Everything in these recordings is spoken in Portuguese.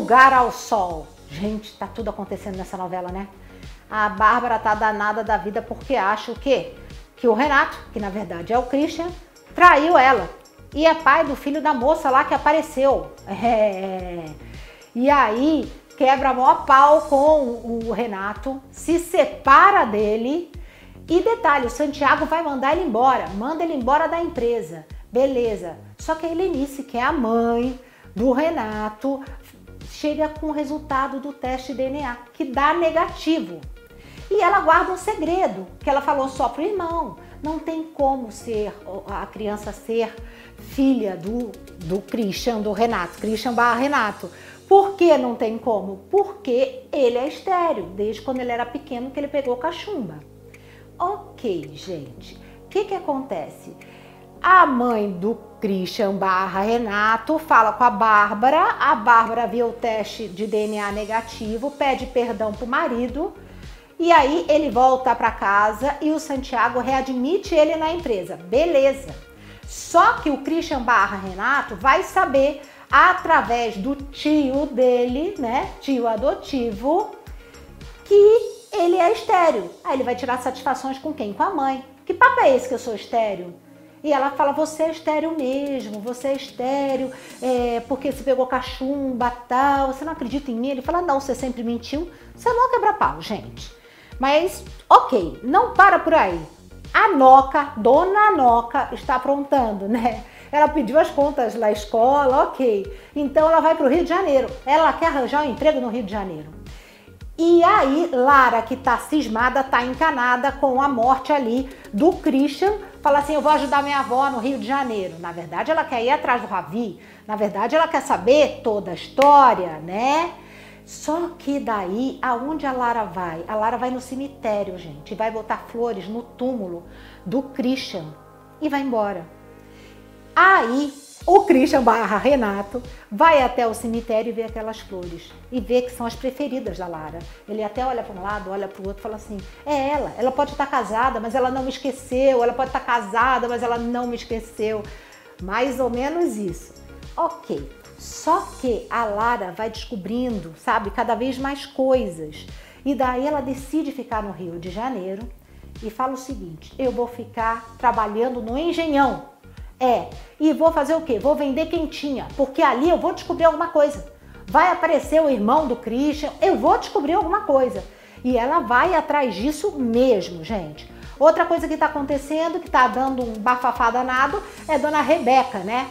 lugar ao sol. Gente, tá tudo acontecendo nessa novela, né? A Bárbara tá danada da vida porque acha o quê? Que o Renato, que na verdade é o Christian, traiu ela. E é pai do filho da moça lá que apareceu. É. E aí quebra maior pau com o Renato, se separa dele. E detalhe, o Santiago vai mandar ele embora, manda ele embora da empresa. Beleza. Só que a Helenice, que é a mãe do Renato, chega com o resultado do teste DNA, que dá negativo. E ela guarda um segredo, que ela falou só pro irmão. Não tem como ser a criança ser filha do, do Christian, do Renato, Christian barra Renato. Por que não tem como? Porque ele é estéreo, desde quando ele era pequeno que ele pegou cachumba. Ok, gente. O que, que acontece? A mãe do Christian barra Renato fala com a Bárbara, a Bárbara vê o teste de DNA negativo, pede perdão pro marido e aí ele volta para casa e o Santiago readmite ele na empresa. Beleza. Só que o Christian barra Renato vai saber através do tio dele, né, tio adotivo, que ele é estéreo. Aí ele vai tirar satisfações com quem? Com a mãe. Que papo é esse que eu sou estéreo? E ela fala, você é estéreo mesmo, você é estéreo, é, porque você pegou cachumba, tal, você não acredita em mim? Ele fala, não, você sempre mentiu, você não quebra pau, gente. Mas, ok, não para por aí. A Noca, Dona Noca, está aprontando, né? Ela pediu as contas da escola, ok. Então ela vai para o Rio de Janeiro. Ela quer arranjar um emprego no Rio de Janeiro. E aí, Lara, que tá cismada, tá encanada com a morte ali do Christian, fala assim: Eu vou ajudar minha avó no Rio de Janeiro. Na verdade, ela quer ir atrás do Ravi. Na verdade, ela quer saber toda a história, né? Só que daí, aonde a Lara vai? A Lara vai no cemitério, gente, e vai botar flores no túmulo do Christian e vai embora. Aí o Christian barra Renato vai até o cemitério e vê aquelas flores e vê que são as preferidas da Lara. Ele até olha para um lado, olha para o outro e fala assim: é ela, ela pode estar casada, mas ela não me esqueceu, ela pode estar casada, mas ela não me esqueceu. Mais ou menos isso. Ok. Só que a Lara vai descobrindo, sabe, cada vez mais coisas. E daí ela decide ficar no Rio de Janeiro e fala o seguinte: eu vou ficar trabalhando no Engenhão é, e vou fazer o quê? Vou vender quentinha, porque ali eu vou descobrir alguma coisa. Vai aparecer o irmão do Christian, eu vou descobrir alguma coisa. E ela vai atrás disso mesmo, gente. Outra coisa que está acontecendo, que está dando um bafafá danado, é dona Rebeca, né?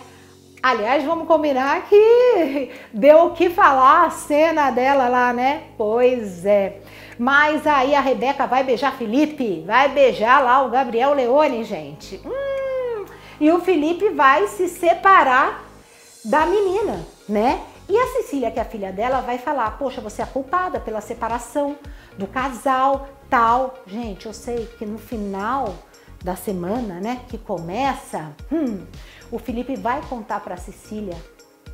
Aliás, vamos combinar que deu o que falar a cena dela lá, né? Pois é. Mas aí a Rebeca vai beijar Felipe, vai beijar lá o Gabriel Leone, gente. Hum, e o Felipe vai se separar da menina, né? E a Cecília, que é a filha dela, vai falar: Poxa, você é culpada pela separação do casal, tal. Gente, eu sei que no final da semana, né, que começa, hum, o Felipe vai contar para Cecília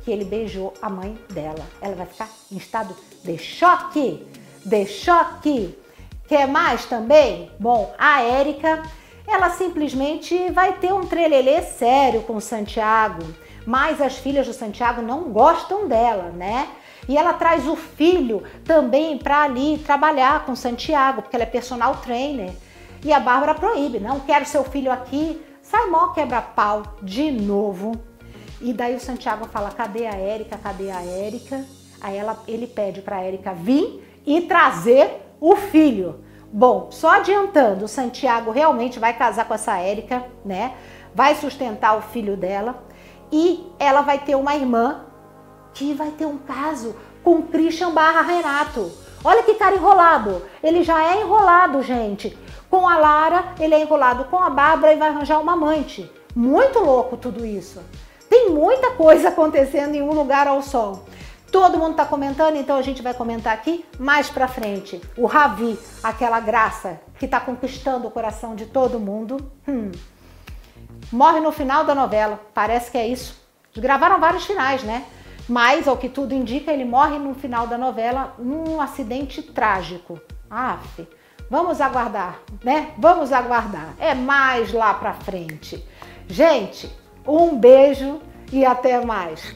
que ele beijou a mãe dela. Ela vai ficar em estado de choque, de choque. Quer mais também? Bom, a Érica ela simplesmente vai ter um trelelê sério com o Santiago, mas as filhas do Santiago não gostam dela, né? E ela traz o filho também para ali trabalhar com Santiago, porque ela é personal trainer. E a Bárbara proíbe, não quero seu filho aqui. Sai mó quebra-pau de novo. E daí o Santiago fala: cadê a Érica? Cadê a Érica? Aí ela, ele pede para a Érica vir e trazer o filho. Bom, só adiantando, o Santiago realmente vai casar com essa Érica, né? Vai sustentar o filho dela e ela vai ter uma irmã que vai ter um caso com Christian barra Renato. Olha que cara enrolado. Ele já é enrolado, gente. Com a Lara, ele é enrolado com a Bárbara e vai arranjar uma amante. Muito louco tudo isso. Tem muita coisa acontecendo em um lugar ao sol. Todo mundo está comentando, então a gente vai comentar aqui mais para frente. O Ravi, aquela graça que está conquistando o coração de todo mundo, hum, morre no final da novela. Parece que é isso. Gravaram vários finais, né? Mas, ao que tudo indica, ele morre no final da novela num acidente trágico. Aff, vamos aguardar, né? Vamos aguardar. É mais lá pra frente. Gente, um beijo e até mais.